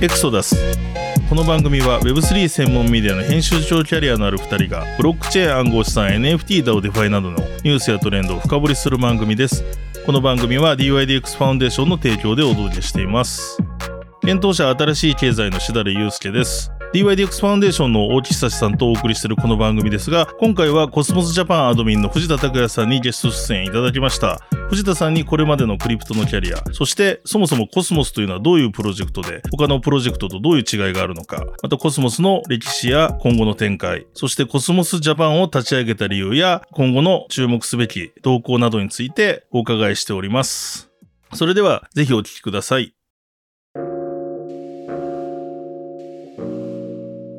エクソダス。この番組は Web3 専門メディアの編集長キャリアのある2人がブロックチェーン暗号資産 NFT だをデファイなどのニュースやトレンドを深掘りする番組です。この番組は DYDX ファウンデーションの提供でお届けしています。幻冬舎あたらしい経済の設楽悠介です。DYDX ファウンデーションの大木久志さんとお送りしているこの番組ですが今回はコスモスジャパンアドミンの藤田拓也さんにゲスト出演いただきました。藤田さんにこれまでのクリプトのキャリアそしてそもそもコスモスというのはどういうプロジェクトで他のプロジェクトとどういう違いがあるのかまたコスモスの歴史や今後の展開そしてコスモスジャパンを立ち上げた理由や今後の注目すべき動向などについてお伺いしております。それではぜひお聞きください。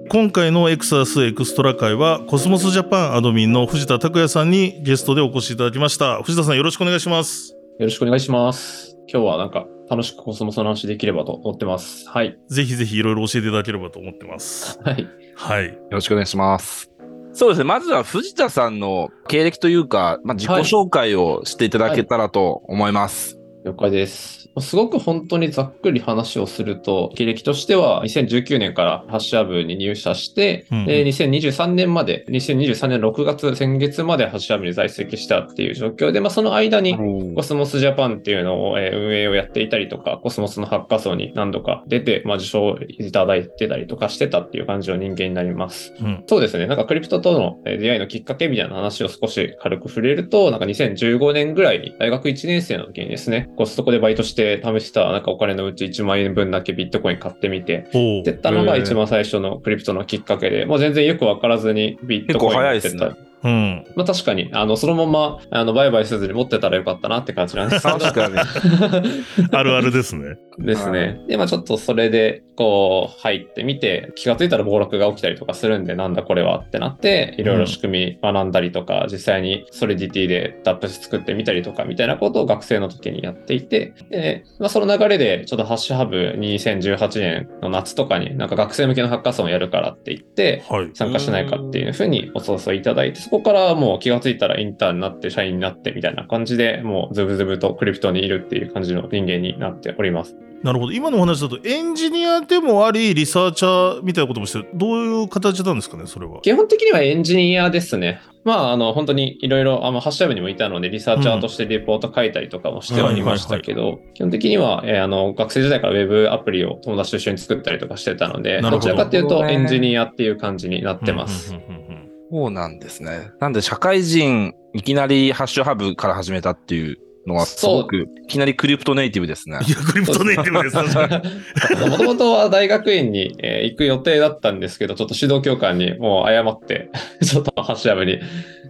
今回のエクサスエクストラ会はコスモスジャパンアドミンの藤田拓也さんにゲストでお越しいただきました藤田さんよろしくお願いしますよろしくお願いします。今日はなんか楽しくコスモスの話できればと思ってます。はい。ぜひぜひいろいろ教えていただければと思ってますはい。はいよろしくお願いします。そうですね。まずは藤田さんの経歴というか、まあ、自己紹介をしていただけたらと思います。了解です。すごく本当にざっくり話をすると、経歴としては2019年からハッシュハブに入社して、うんうんで2023年まで、2023年6月、先月までハッシュハブに在籍したっていう状況で、まあ、その間にコスモスジャパンっていうのを、えー運営をやっていたりとか、コスモスのハッカソンに何度か出て、まあ、受賞いただいてたりとかしてたっていう感じの人間になります。うんそうですね。なんかクリプトとのえー出会いのきっかけみたいな話を少し軽く触れると、なんか2015年ぐらいに大学1年生の時にですね、コストコでバイトして貯めたなんかお金のうち1万円分だけビットコイン買ってみて、おってったのが一番最初のクリプトのきっかけで、もう全然よくわからずにビットコイン結構早い持ってた。うんまあ確かに、あの、そのまま、あの、売買せずに持ってたらよかったなって感じなんですけど。確かに。あるあるですねですね。で、まあちょっとそれで、こう、入ってみて、気がついたら暴落が起きたりとかするんで、なんだこれはってなって、いろいろ仕組み学んだりとか、実際にソリディティでダップ作ってみたりとか、みたいなことを学生の時にやっていて、で、まあその流れで、ちょっとハッシュハブ2018年の夏とかに、なんか学生向けのハッカーソンをやるからって言って、はい参加しないかっていうふうにお誘いいただいて、そこからもう気がついたらインターンになって、社員になってみたいな感じで、もうズブズブとクリプトにいるっていう感じの人間になっております。なるほど今のお話だとエンジニアでもありリサーチャーみたいなこともしてるどういう形なんですかねそれは基本的にはエンジニアですね。まあ、あの、本当にいろいろ、あの、ハッシュタグにもいたので、リサーチャーとしてレポート書いたりとかもしてはいましたけど、基本的には、えーあの、学生時代からウェブアプリを友達と一緒に作ったりとかしてたので、どどちらかというとエンジニアっていう感じになってます。うんうんうんうんそうなんですね。なんで、社会人、いきなりハッシュハブから始めたっていうのは、すごく、いきなりクリプトネイティブですね。いやクリプトネイティブです確かにもともとは大学院に、えー行く予定だったんですけど、ちょっと指導教官にもう謝って、ちょっとハッシュハブに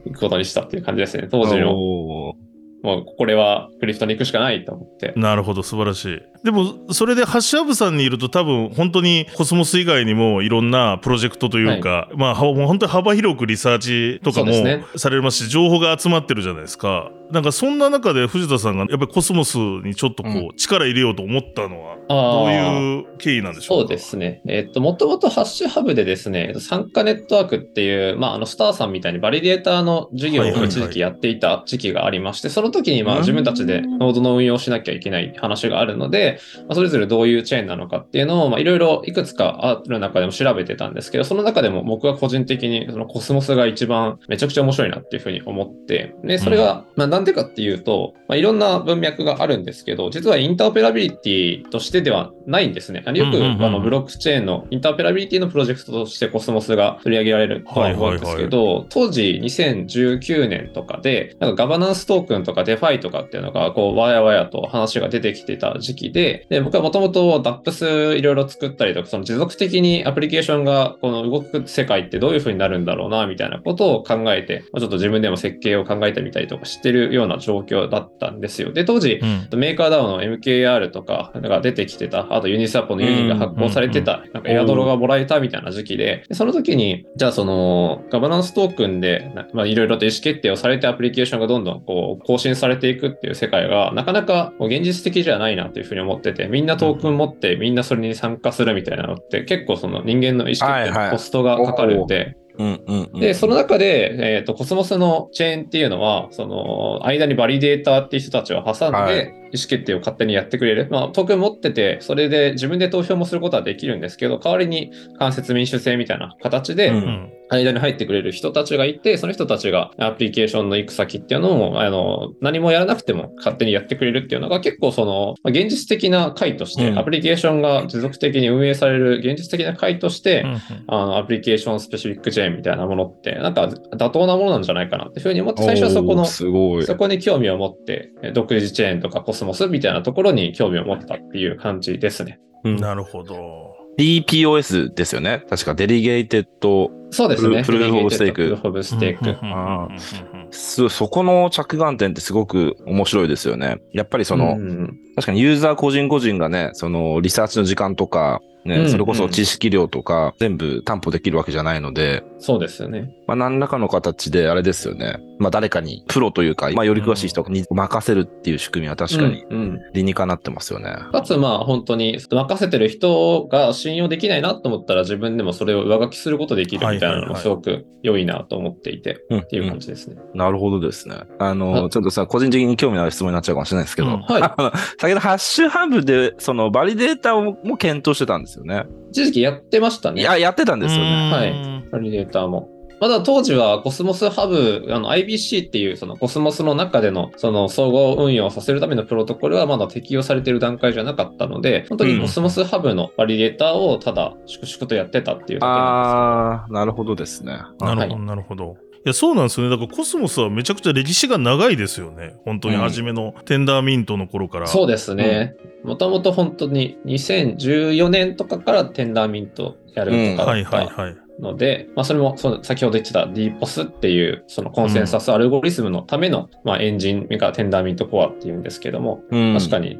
行くことにしたっていう感じですね。当時の、もうこれはクリプトに行くしかないと思って。なるほど素晴らしいでもそれでハッシュハブさんにいると多分本当にコスモス以外にもいろんなプロジェクトというか、まあはもう本当に幅広くリサーチとかもされますし情報が集まってるじゃないですか。なんかそんな中で藤田さんがやっぱりコスモスにちょっとこう、う力入れようと思ったのはあどうーいう経緯なんでしょうか？そうですね。えっと、もともとハッシュハブでですね、参加ネットワークっていう、まあ、あの、スターさんみたいにバリデーターの事業を一時期やっていた時期がありまして、その時に、まあ、うん。自分たちでノードの運用をしなきゃいけない話があるので、まあ、それぞれどういうチェーンなのかっていうのを、まあ、いろいろいくつかある中でも調べてたんですけど、その中でも僕は個人的に、そのコスモスが一番めちゃくちゃ面白いなっていうふうに思って、で、それが、まあ、なんでかっていうと、まあ、いろんな文脈があるんですけど、実はインターオペラビリティとしてではないんですね。あのよく、あの、ブロックチェーンのインターオペラビリティのプロジェクトとしてコスモスが取り上げられるとは思うんですけど、当時2019年とかで、なんかガバナンストークンとかデファイとかっていうのが、こう、わやわやと話が出てきてた時期で、で、僕はもともと DApps いろいろ作ったりとか、その持続的にアプリケーションがこの動く世界ってどういう風になるんだろうな、みたいなことを考えて、まあちょっと自分でも設計を考えてみたりとかしてるような状況だったんですよ。で、当時、うん。 MakerDAO の MKR とかが出てきてた、あとユニスワップのユニが発行されてた、なんかエアドロがもらえたみたいな時期で、でその時に、じゃあそのガバナンストークンで、なまあいろいろと意思決定をされてアプリケーションがどんどんこう更新されていくっていう世界がなかなか現実的じゃないなというふうに思ってて、みんなトークン持ってみんなそれに参加するみたいなのって結構その人間の意思決定はいはい。のコストがかかるんで、うんうんうん。で、その中で、えっ、と、コスモスのチェーンっていうのは、その、間にバリデーターっていう人たちを挟んで、はい。意思決定を勝手にやってくれる。まあ、トークン持ってて、それで自分で投票もすることはできるんですけど、代わりに間接民主制みたいな形で、うんうん間に入ってくれる人たちがいて、その人たちがアプリケーションの行く先っていうのを、あの、何もやらなくても勝手にやってくれるっていうのが結構その、まあ現実的な解として、うんアプリケーションが持続的に運営される現実的な解として、うんあの、 Application Specific Chain みたいなものって、なんか妥当なものなんじゃないかなっていうふうに思って、最初はそこのおー、すごい。そこに興味を持って、え独自チェーンとかコスモスみたいなところに興味を持ったっていう感じですね。うんなるほど。 DPoS ですよね。確か Delegated。そうですね。 Proof of Stake Proof of Stake。そこの着眼点ってすごく面白いですよね。やっぱりその、うん確かにユーザー個人個人がね、そのリサーチの時間とか、ね、うんそれこそ知識量とか全部担保できるわけじゃないので、そうですよね。まあ何らかの形であれですよね。まあ誰かに、プロというか、まあより詳しい人に任せるっていう仕組みは確かにうんうん理にかなってますよね。かつ、まあ、本当に任せてる人が信用できないなと思ったら、自分でもそれを上書きすることできるみたいなのもすごく良いなと思っていて、うんっていう感じですね。なるほどですね。あの、あちょっとさ、個人的に興味のある質問になっちゃうかもしれないですけど、うんはい先ほどハッシュハブで、そのバリデータをも検討してたんですよね。一時期やってましたね。いや、やってたんですよね。はいバリデーターも。まだ当時はコスモスハブ、あの IBC っていうそのコスモスの中でのその相互運用をさせるためのプロトコルはまだ適用されている段階じゃなかったので、本当にコスモスハブのバリデーターをただ粛々とやってたっていうだけなんあー、なるほどですね。なるほど、はなるほど。いや、そうなんですよね。だからコスモスはめちゃくちゃ歴史が長いですよね。本当に初めのテンダーミントの頃から。です。そうですね。もともと本当に2014年とかからテンダーミントやるとかはいだった。ので、まあそれもその先ほど言ってた DPOS っていうそのコンセンサスアルゴリズムのための、まあエンジンがテンダーミントコアっていうんですけども、うん確かに、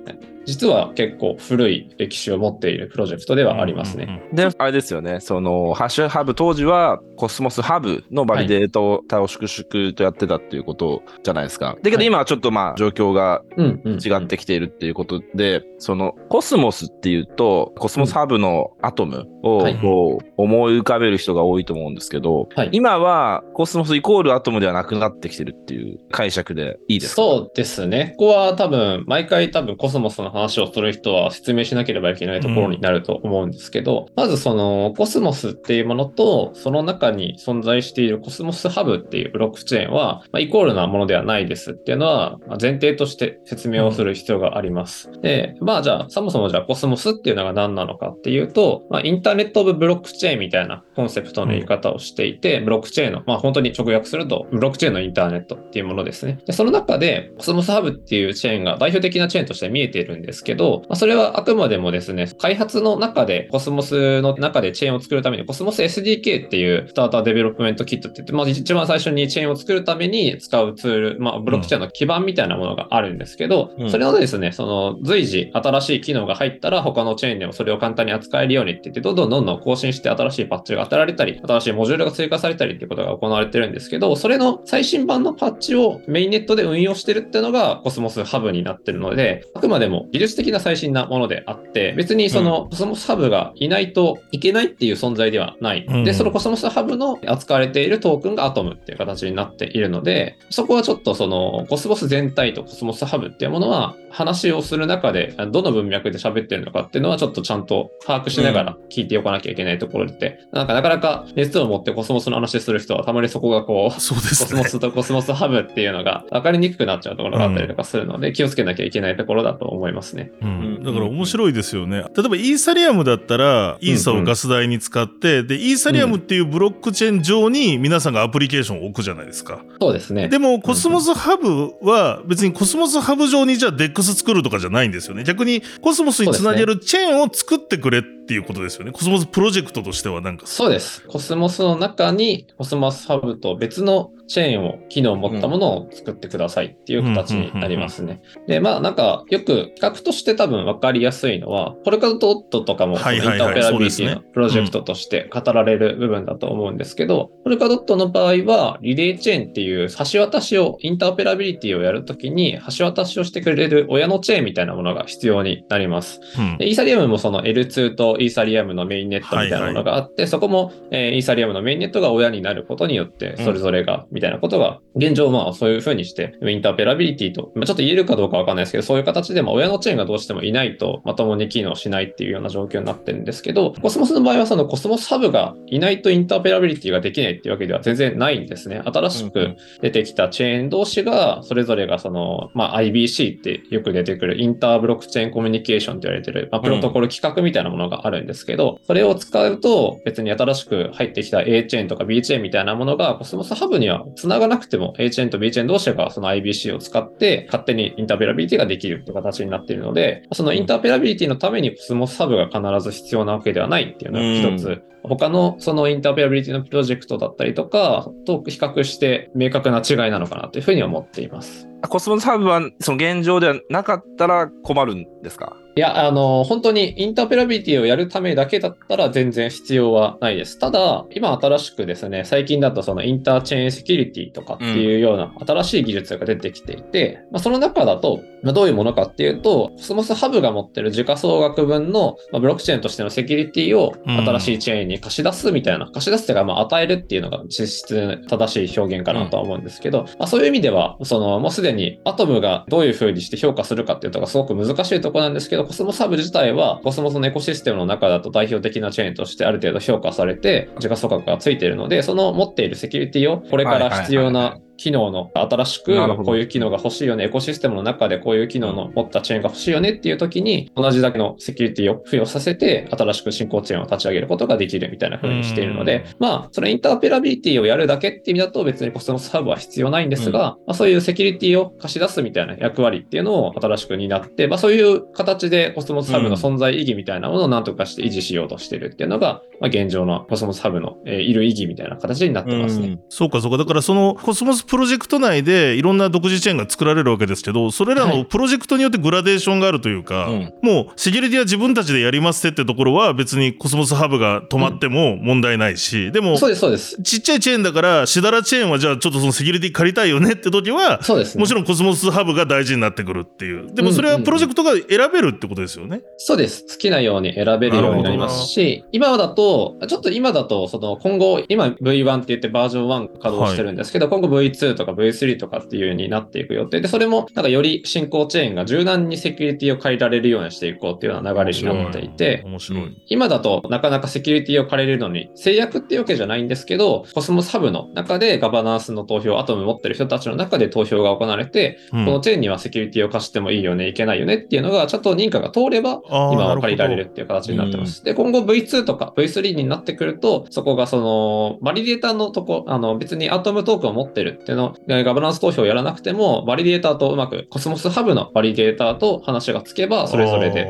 実は結構古い歴史を持っているプロジェクトではありますね。ね。で、あれですよね、その、ハッシュハブ当時は、コスモスハブのバリデータを粛々とやってたっていうことじゃないですか。だけどはい今はちょっとまあ、状況がうんうん。違ってきているっていうことで、その、コスモスっていうと、コスモスハブのアトムをはいこう思い浮かべる人が多いと思うんですけど、はい今はコスモスイコールアトムではなくなってきてるっていう解釈でいいですか？そうですね。ここは多分、毎回多分コスモスの話をする人は説明しなければいけないところになると思うんですけど、まずそのコスモスっていうものと、その中に存在しているコスモスハブっていうブロックチェーンは、まあ、イコールなものではないですっていうのは、まあ前提として説明をする必要があります。で、まあじゃあ、そもそもじゃあコスモスっていうのが何なのかっていうと、まあ、 Internet of Blockchain みたいなコンセプトの言い方をしていて、ブロックチェーンの、まあ本当に直訳すると、ブロックチェーンのインターネットっていうものですね。で、その中で、コスモスハブっていうチェーンが代表的なチェーンとして見えているんですけど、まあ、それはあくまでもですね、開発の中で、コスモスの中でチェーンを作るために、コスモス SDK っていう Starter Development Kit って言って、まあ一番最初にチェーンを作るために使うツール、まあブロックチェーンの基盤みたいなものがあるんですけど、うん。それのですね、その随時新しい機能が入ったら他のチェーンでもそれを簡単に扱えるようにって言って、どんどんどんどん更新して新しいパッチが当てられたり、新しいモジュールが追加されたりっていうことが行われてるんですけど、それの最新版のパッチをメインネットで運用してるっていうのがコスモスハブになってるので、あくまでも技術的な最新なものであって、別にそのコスモスハブがいないといけないっていう存在ではない。うんで、そのコスモスハブの扱われているトークンがアトムっていう形になっているので、そこはちょっとそのコスモス全体とコスモスハブっていうものは話をする中でどの文脈で喋ってるのかっていうのはちょっとちゃんと把握しながら聞いておかなきゃいけないところで、なんかなかなか熱を持ってコスモスの話する人はたまにそこがこう、そうですねコスモ。スとコスモスハブっていうのが分かりにくくなっちゃうところがあったりとかするので、気をつけなきゃいけないところだと思いますね。うん、だから面白いですよね。例えばイーサリアムだったら、イーサをガス代に使って、で、イーサリアムっていうブロックチェーン上に皆さんがアプリケーションを置くじゃないですか。そうですね。でも、コスモスハブは別にコスモスハブ上にじゃあ DEX 作るとかじゃないんですよね。逆にコスモスにつなげるチェーンを作ってくれってていうことですよね。コスモスプロジェクトとしてはなんか。そうです。コスモスの中にコスモスハブと別のチェーンを、機能を持ったものを作ってくださいっていう形になりますね。で、まあなんかよく比較として多分分かりやすいのは、ポルカドットとかもインターオペラビリティのプロジェクトとして語られる部分だと思うんですけど、ポルカドットの場合はリレーチェーンっていう橋渡しを、インターオペラビリティをやるときに橋渡しをしてくれる親のチェーンみたいなものが必要になります。でイーサリアムもその L2 とイーサリアムのメインネットみたいなものがあって、そこも、えー、イーサリアムのメインネットが親になることによって、それぞれが、みたいなことが、現状まあそういうふうにして、インターオペラビリティと、まあ、ちょっと言えるかどうかわかんないですけど、そういう形で、まあ親のチェーンがどうしてもいないとまともに機能しないっていうような状況になってるんですけど、コスモスの場合はそのコスモスハブがいないとインターオペラビリティができないっていうわけでは全然ないんですね。新しく出てきたチェーン同士が、それぞれがその、まあ IBC ってよく出てくる Inter-Blockchain Communication って言われてる、まあ、プロトコル規格みたいなものがあるんですけど、それを使うと別に新しく入ってきた A チェーンとか B チェーンみたいなものがコスモスハブには繋がなくても A チェーンと B チェーン同士がその IBC を使って勝手にインターオペラビリティができるって形になっているので、そのインターオペラビリティのためにコスモスハブが必ず必要なわけではないっていうのが一つ、他のそのインターオペラビリティのプロジェクトだったりとかと比較して明確な違いなのかなというふうに思っています。コスモスハブはその現状ではなかったら困るんですか？いや、あの、本当にインターオペラビリティをやるためだけだったら全然必要はないです。ただ、今新しくですね、最近だとその Interchain Security とかっていうような新しい技術が出てきていて、うん、まあ、その中だと、まあ、どういうものかっていうと、コスモスハブが持ってる時価総額分の、まあ、ブロックチェーンとしてのセキュリティを新しいチェーンに貸し出すみたいな、貸し出すっていうか、まあ、与えるっていうのが実質正しい表現かなとは思うんですけど、うん、まあ、そういう意味では、その、もうすでにアトムがどういうふうにして評価するかっていうのがすごく難しいとこなんですけど、コスモスハブ自体は、コスモスのエコシステムの中だと代表的なチェーンとしてある程度評価されて、時価総額がついているので、その持っているセキュリティをこれから必要な機能の新しくこういう機能が欲しいよね、エコシステムの中でこういう機能の持ったチェーンが欲しいよねっていう時に、同じだけのセキュリティを付与させて、新しく新興チェーンを立ち上げることができるみたいな風にしているので、まあ、それインターオペラビリティをやるだけって意味だと別にコスモスハブは必要ないんですが、まあ、そういうセキュリティを貸し出すみたいな役割っていうのを新しく担って、まあ、そういう形でコスモスハブの存在意義みたいなものを何とかして維持しようとしてるっていうのが、まあ、現状のコスモスハブの、えー、いる意義みたいな形になってますね。うそうかそうか。だからそのコスモスプロジェクト内ででいろんな独自チェーンが作られるわけですけどそれらのプロジェクトによってグラデーションがあるというか、はい、もうセキュリティは自分たちでやりますってってところは別にコスモスハブが止まっても問題ないし、うん、でもそうですそうです。ちっちゃいチェーンだからしだらチェーンはじゃあちょっとそのセキュリティ借りたいよねって時はそうです、ね、もちろんコスモスハブが大事になってくるっていう。でもそれはプロジェクトが選べるってことですよね、うんうん、そうです。好きなように選べるようになりますし今だとちょっと今だとその今後今 V1 って言ってバージョン1稼働してるんですけど、はい、今後 V2 とか V3 とかっていう風にななっていく予定。で、それもなんかより進行チェーンが柔軟にセキュリティを借りられるようにしていこうっていうような流れになっていて、面白い。今だとなかなかセキュリティを借りれるのに制約っていうわけじゃないんですけど、コスモスハブの中でガバナンスの投票、アトム持ってる人たちの中で投票が行われて、うん、このチェーンにはセキュリティを貸してもいいよね、いけないよねっていうのが、ちゃんと認可が通れば、今は借りられるっていう形になってます。で、今後 V2 とか V3 になってくると、そこがその、バリデータのとこ、あの、別にアトムトークンを持ってるっていうの、ガバナンス投票をやらなくても、バリデーターとうまく、コスモスハブのバリデーターと話がつけば、それぞれで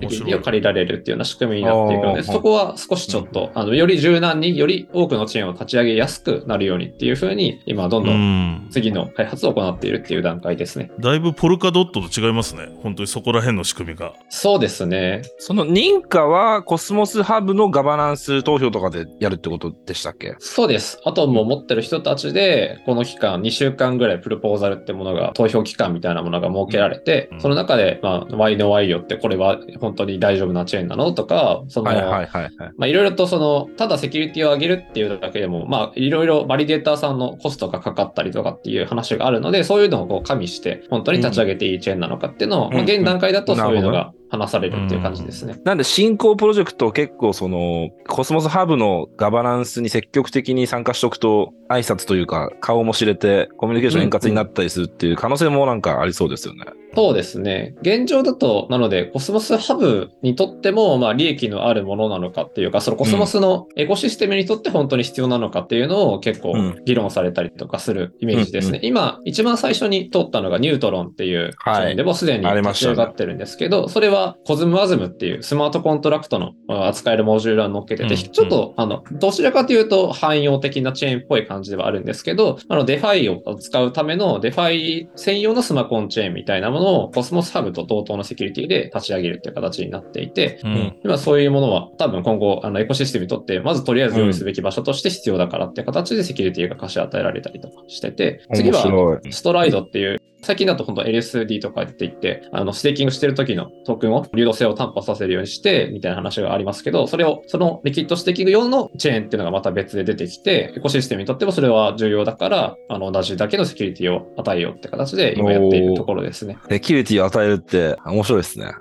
セキュリティを借りられるっていうような仕組みになっていくので、そこは少しちょっと、あの、より柔軟に、より多くのチェーンを立ち上げやすくなるようにっていうふうに、今どんどん次の開発を行っているっていう段階ですね。だいぶポルカドットと違いますね。本当にそこら辺の仕組みが。そうですね。その認可はコスモスハブのガバナンス投票とかでやるってことでしたっけ？そうです。あともう持ってる人たちで、この期間2週間ぐらいプロポーザルってものが、投票期間みたいなものが設けられて、その中で、まあ、Y の Y よってこれは本当に大丈夫なチェーンなのとか、その、はいまあいろいろとその、ただセキュリティを上げるっていうだけでも、まあいろいろバリデーターさんのコストがかかったりとかっていう話があるので、そういうのをこう加味して、本当に立ち上げていいチェーンなのかっていうのを、うん、まあ現段階だとそういうのが話されるっていう感じですね。なんで新興プロジェクト結構その、コスモスハブのガバナンスに積極的に参加しておくと、挨拶というか顔も知れてコミュニケーション円滑になったりするっていう可能性もなんかありそうですよね。そうですね。現状だと、なので、コスモスハブにとっても、まあ、利益のあるものなのかっていうか、そのコスモスのエコシステムにとって本当に必要なのかっていうのを結構うん。議論されたりとかするイメージですね。今、一番最初に通ったのがニュートロンっていうチェーンでもうすでに立ち上がってるんですけど、それはコズムワズムっていうスマートコントラクトのあ扱えるモジュールを乗っけてて、うん。ちょっと、あの、どちらかというと汎用的なチェーンっぽい感じではあるんですけど、あの、デファイを使うためのデファイ専用のスマコンチェーンみたいなものをコスモスハブと同等のセキュリティで立ち上げるっていう形になっていて、うん。今そういうものは多分今後あのエコシステムにとってまずとりあえず用意すべき場所として必要だからっていう形でセキュリティが貸し与えられたりとかしてて、次は。ストライドっていう、最近だと本当 LSD とかって言って、あの、ステーキングしてる時のトークンを流動性を担保させるようにして、みたいな話がありますけど、それを、そのリキッドステーキング用のチェーンっていうのがまた別で出てきて、エコシステムにとってもそれは重要だから、あの、同じだけのセキュリティを与えようって形で今やっているところですね。セキュリティを与えるって面白いですね。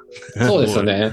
そうですね。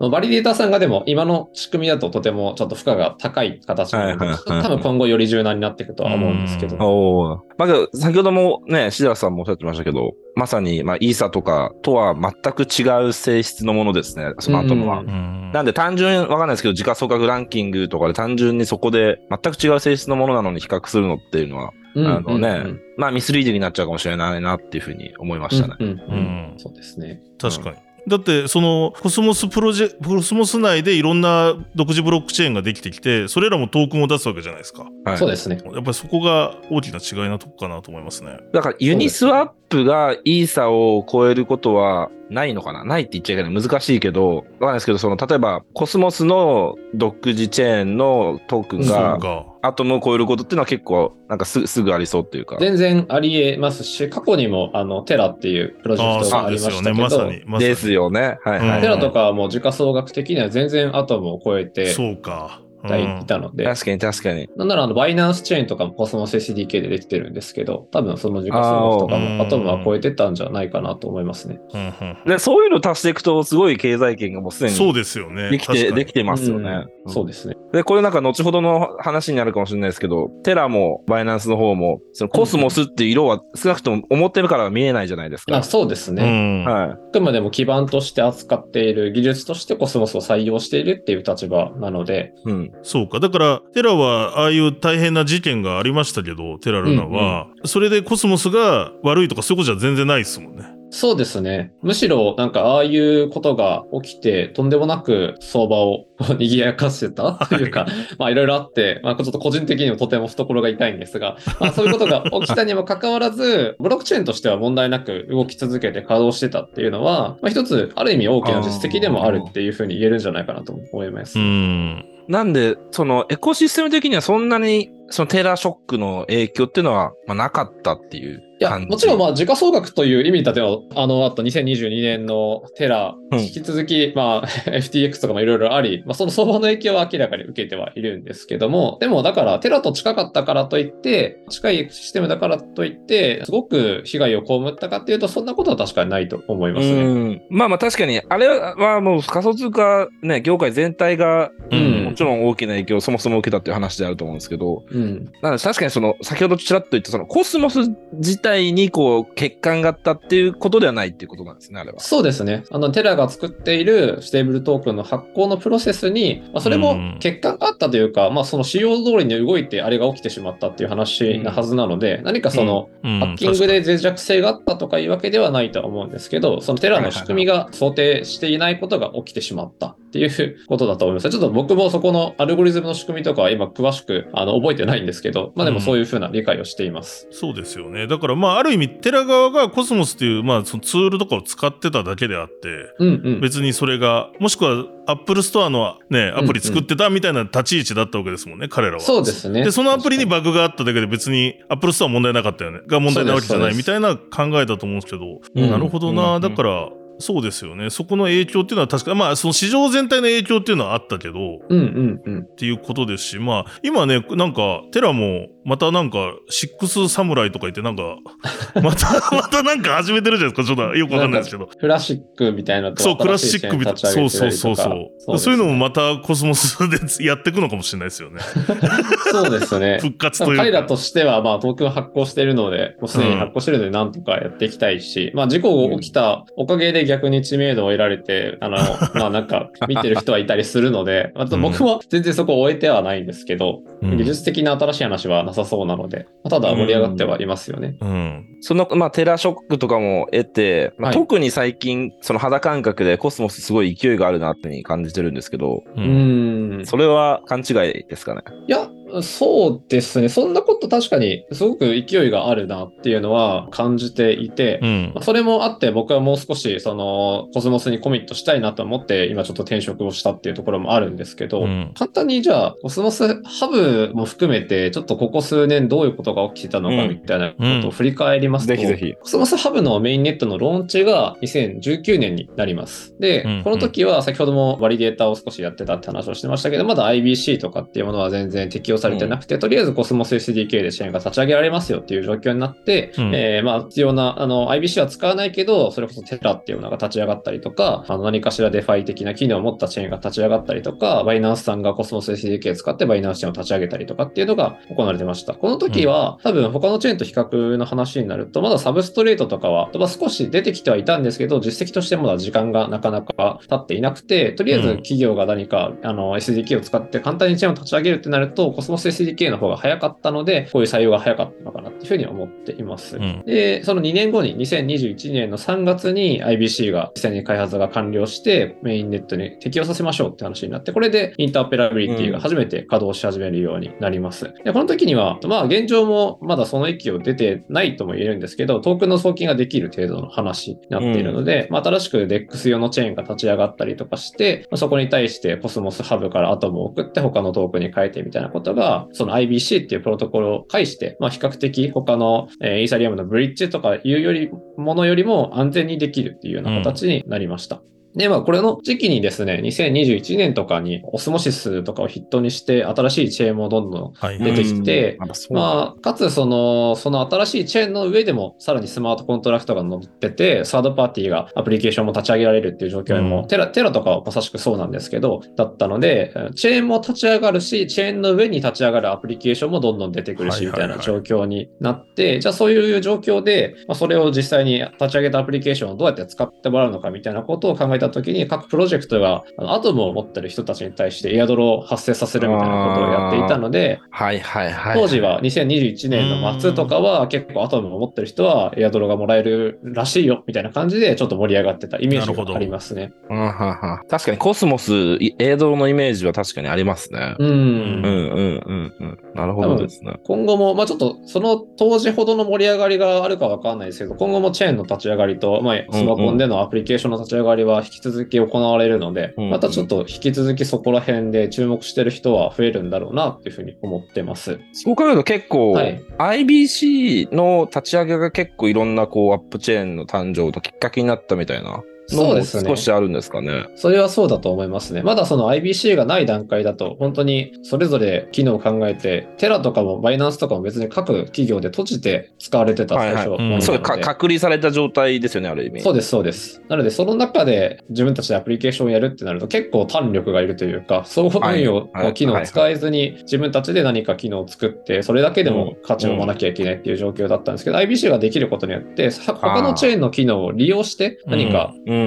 うんバリデーターさんがでも今の仕組みだととてもちょっと負荷が高い形なので、はいはいはい多分今後より柔軟になっていくとは思うんですけど。うんおお。まあ、先ほどもね、シダさんもおっしゃってましたけど、まさに、まあ、イーサとかとは全く違う性質のものですね、スマートムは。うんうんなんで単純、わかんないですけど、時価総額ランキングとかで単純にそこで全く違う性質のものなのに比較するのっていうのは、うんあのね、うんまあミスリーディングになっちゃうかもしれないなっていうふうに思いましたね。うんうんううんんそうですね。確かに。だってそのコスモスプロジェコスモス内でいろんな独自ブロックチェーンができてきてそれらもトークンを出すわけじゃないですかはいそうですね。やっぱりそこが大きな違いなとこかなと思いますねだからユニスワップがイーサを超えることはないのかな？ないって言っちゃいけない。難しいけど、わかんないですけど、その、例えば、コスモスの独自チェーンのトークンが、かアトムを超えることっていうのは結構、なんかすすぐありそうっていうか。全然あり得ますし、過去にもあのテラっていうプロジェクトがありましたけど、ねまさにまさにですよね。はいはい。うんテラとかはもう時価総額的には全然アトムを超えてそうか、うんいたので、確かに確かに。なんならあのバイナンスチェーンとかもコスモス SDK でできてるんですけど、多分その時価総額とかもアトムは超えてたんじゃないかなと思いますね。うんうんで、そういうの足していくと、すごい経済圏がもうすでにそうですよねできて、できてますよね。うんそうですね。で、これなんか後ほどの話になるかもしれないですけど、テラもバイナンスの方も、そのコスモスっていう色は少なくとも表からは見えないじゃないですか。あそうですうね。んはい。あくまでも基盤として扱っている技術としてコスモスを採用しているっていう立場なので、うん。そうか。だから、テラは、ああいう大変な事件がありましたけど、テラルナは、それでコスモスが悪いとかそういうことじゃ全然ないですもんね。そうですね。むしろなんかああいうことが起きてとんでもなく相場を賑やかしてたというか、まあいろいろあって、まあちょっと個人的にもとても懐が痛いんですが、まあそういうことが起きたにもかかわらず、ブロックチェーンとしては問題なく動き続けて稼働してたっていうのは、まあ一つある意味大きな実績でもあるっていうふうに言えるんじゃないかなと思います。うん。なんで、そのエコシステム的にはそんなに、そのテラーショックの影響っていうのは、まあ、なかったっていう。いや。もちろん、まあ、時価総額という意味だっては、あの、あと2022年のテラ、うん引き続き、まあ、FTX とかもいろいろあり、まあ、その相場の影響は明らかに受けてはいるんですけども、でも、だから、テラと近かったからといって、近いシステムだからといって、すごく被害を被ったかっていうと、そんなことは確かにないと思いますね。うん。まあまあ確かに、あれはもう仮想通貨ね、業界全体が、うんもちろん大きな影響をそもそも受けたっていう話であると思うんですけど、うん。なので確かにその、先ほどちらっと言ったそのコスモス自体にこう、欠陥があったっていうことではないっていうことなんですね、あれは。そうですね。あの、テラが作っているステーブルトークンの発行のプロセスに、まあ、それもうん欠陥があったというか、まあ、その仕様通りに動いてあれが起きてしまったっていう話なはずなので、何かその、うんハッキングで脆弱性があったとかいうわけではないとは思うんですけど、そのテラの仕組みが想定していないことが起きてしまったっていうことだと思います。ちょっと僕もそこのアルゴリズムの仕組みとかは今詳しくあの覚えてないんですけど、まあでもそういうふうな理解をしています。そうですよね。だから、まあ、ある意味、テラ側がコスモスっていう、まあ、そのツールとかを使ってただけであって、うんうん。別にそれが、もしくは、アップルストアのね、アプリ作ってたみたいな立ち位置だったわけですもんね、彼らは。そうですね。で、そのアプリにバグがあっただけで別にアップルストアは問題なかったよね。が問題なわけじゃないみたいな考えだと思うんですけど、うんなるほどな。うんだから、そうですよね。そこの影響っていうのは確か、まあ、その市場全体の影響っていうのはあったけど、うんうんうん。っていうことですし、まあ、今ね、なんか、テラも、またなんか、シックスサムライとか言って、なんか、また、またなんか始めてるじゃないですか。ちょっとよくわかんないですけど。クラシックみたいなそう、クラシックみたいな。そうそうそうそそう。そういうのもまたコスモスで やっていくのかもしれないですよね。そうですね。復活というか。彼らとしては、まあ、トークン発行しているので、もうすでに発行しているので、なんとかやっていきたいし、まあ、事故が起きたおかげで逆に知名度を得られて、あの、まあ、なんか、見てる人はいたりするので、あと僕も全然そこを終えてはないんですけど、うん技術的な新しい話はなさそうなので、まあただ盛り上がってはいますよね。うん。その、まあ、テラショックとかも得て、まあはい特に最近、その肌感覚でコスモスすごい勢いがあるなってに感じてるんですけど、う。うんん。それは勘違いですかね？いや、そうですね。そんなこと確かにすごく勢いがあるなっていうのは感じていて、うんまあ。それもあって僕はもう少しそのコスモスにコミットしたいなと思って今ちょっと転職をしたっていうところもあるんですけど、うん簡単にじゃあコスモスハブも含めてちょっとここ数年どういうことが起きてたのかみたいなことを振り返りますと、ぜひぜひ。コスモスハブのメインネットのローンチが2019年になります。で、うんこの時は先ほどもバリデータを少しやってたって話をしてましたけど、まだ IBC とかっていうものは全然適用されてなくて、とりあえずコスモス SDK で支援が立ち上げられますよっていう状況になって、うん。えーまあ必要な、あの IBC は使わないけど、それこそテラっていうのが立ち上がったりとか、あの何かしらデファイ的な機能を持ったチェーンが立ち上がったりとか、バイナンスさんがコスモス SDK を使ってバイナンスチェーンを立ち上げたりとかっていうのが行われてました。この時は、多分他のチェーンと比較の話になると、まだサブストレートとかは、まあ、少し出てきてはいたんですけど、実績としてまだ時間がなかなか経っていなくて、とりあえず企業が何か、あの SDK を使って簡単にチェーンを立ち上げるってなると、コスモス SDK の方が早かったので、こういう採用が早かったのかなっていうふうに思っています。うんで、その2年後に、2021年の3月に IBC が実際に開発が完了して、メインネットに適用させましょうって話になって、これでインターオペラビリティが初めて稼働し始めるようになります。で、この時には、まあ現状もまだその域を出てないとも言えるんですけど、トークンの送金ができる程度の話になっているので、まあ新しく DEX 用のチェーンが立ち上がったりとかして、まあそこに対してコスモスハブからアトムを送って他のトークンに変えてみたいなことが、その IBC っていうプロトコルを介して、まあ比較的他の、えイーサリアムのブリッジとかいうより、ものよりも安全にできるっていうような形になりました。で、まあ、これの時期にですね、2021年とかにオスモシスとかを筆頭にして、新しいチェーンもどんどんはい。出てきてうんやっぱそう。なんだまあ、かつその、その新しいチェーンの上でも、さらにスマートコントラクトが乗ってて、サードパーティーがアプリケーションも立ち上げられるっていう状況にも、うん。テラ、テラとかはまさしくそうなんですけど、だったので、チェーンも立ち上がるし、チェーンの上に立ち上がるアプリケーションもどんどん出てくるし、みはいはいはい。たいな状況になって、じゃあそういう状況で、まあ、それを実際に立ち上げたアプリケーションをどうやって使ってもらうのかみたいなことを考えたときに、各プロジェクトがあのアトムを持ってる人たちに対してエアドロを発生させるみたいなことをやっていたので、はいはいはい。当時は2021年の末とかは結構アトムを持ってる人はエアドロがもらえるらしいよみたいな感じでちょっと盛り上がってたイメージがありますね。うんはんはん確かにコスモス、いエイドのイメージは確かにありますね。うん。うんうんうんうん。なるほどですね。今後も、まあちょっとその当時ほどの盛り上がりがあるかわかんないですけど、今後もチェーンの立ち上がりと、まあスマホンでのアプリケーションの立ち上がりは引き続き行われるので、またちょっと引き続きそこら辺で注目してる人は増えるんだろうなっていうふうに思ってます。そう考えると結構、はい IBC の立ち上げが結構いろんなこうアップチェーンの誕生ときっかけになったみたいなそうですね少しあるんですかね。それはそうだと思いますね。まだその IBC がない段階だと、本当にそれぞれ機能を考えて、テラとかもバイナンスとかも別に各企業で閉じて使われてた最初はいはいうんものなので、そうか隔離された状態ですよね、ある意味。そうです、そうです。なので、その中で自分たちでアプリケーションをやるってなると結構単力がいるというか、総運用はいの機能を使えずに自分たちで何か機能を作って、それだけでも価値を生まなきゃいけないっていう状況だったんですけど、IBC ができることによって、さ他のチェーンの機能を利用して何かうん。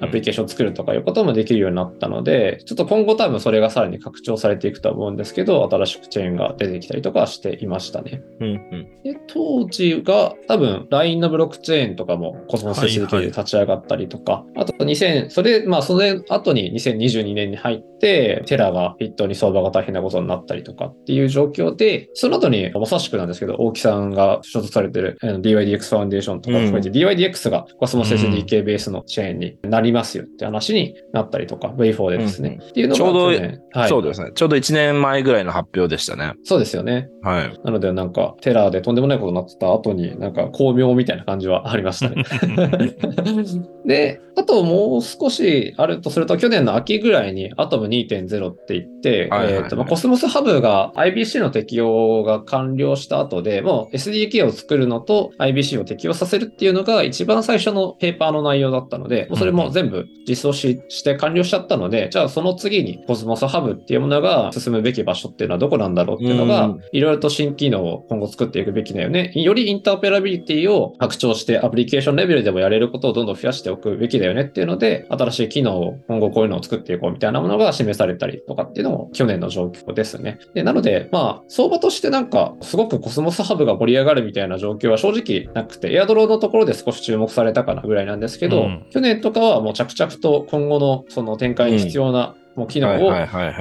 アプリケーションを作るとかいうこともできるようになったので、ちょっと今後多分それがさらに拡張されていくとは思うんですけど、新しくチェーンが出てきたりとかしていましたね。うんうん。で、当時が多分 LINE のブロックチェーンとかもコスモスはいはい SDK で立ち上がったりとか、あと2000、それ、まあその後に2022年に入って、テラが筆頭に相場が大変なことになったりとかっていう状況で、その後にまさしくなんですけど、大木さんが所属されてる DYDX ファウンデーションとかを含めて、DYDX がコスモス SDK ベースののチェーンになりますよって話になったりとか、V4 でですね。っていうのがちょうどはい、そうですね。ちょうど1年前ぐらいの発表でしたね。そうですよね。はい。なので、なんか、テラーでとんでもないことになってた後に、なんか、光明みたいな感じはありましたね。で、あともう少しあるとすると、去年の秋ぐらいにアトム2.0って言って、はいはいはいえっとまあコスモスハブが IBC の適用が完了した後で、もう SDK を作るのと IBC を適用させるっていうのが一番最初のペーパーの内容だったので、それも全部実装しして完了しちゃったので、じゃあその次にコスモスハブっていうものが進むべき場所っていうのはどこなんだろうっていうのがうん、いろいろと新機能を今後作っていくべきだよね。よりインターペラビリティを拡張してアプリケーションレベルでもやれることをどんどん増やしておくべきだよねっていうので、新しい機能を今後こういうのを作っていこうみたいなものが示されたりとかっていうのも去年の状況ですね。でなので、まあ、相場としてなんか、すごくコスモスハブが盛り上がるみたいな状況は正直なくて、エアドローのところで少し注目されたかなぐらいなんですけど、うん去年とかはもう着々と今後のその展開に必要な、もう機能を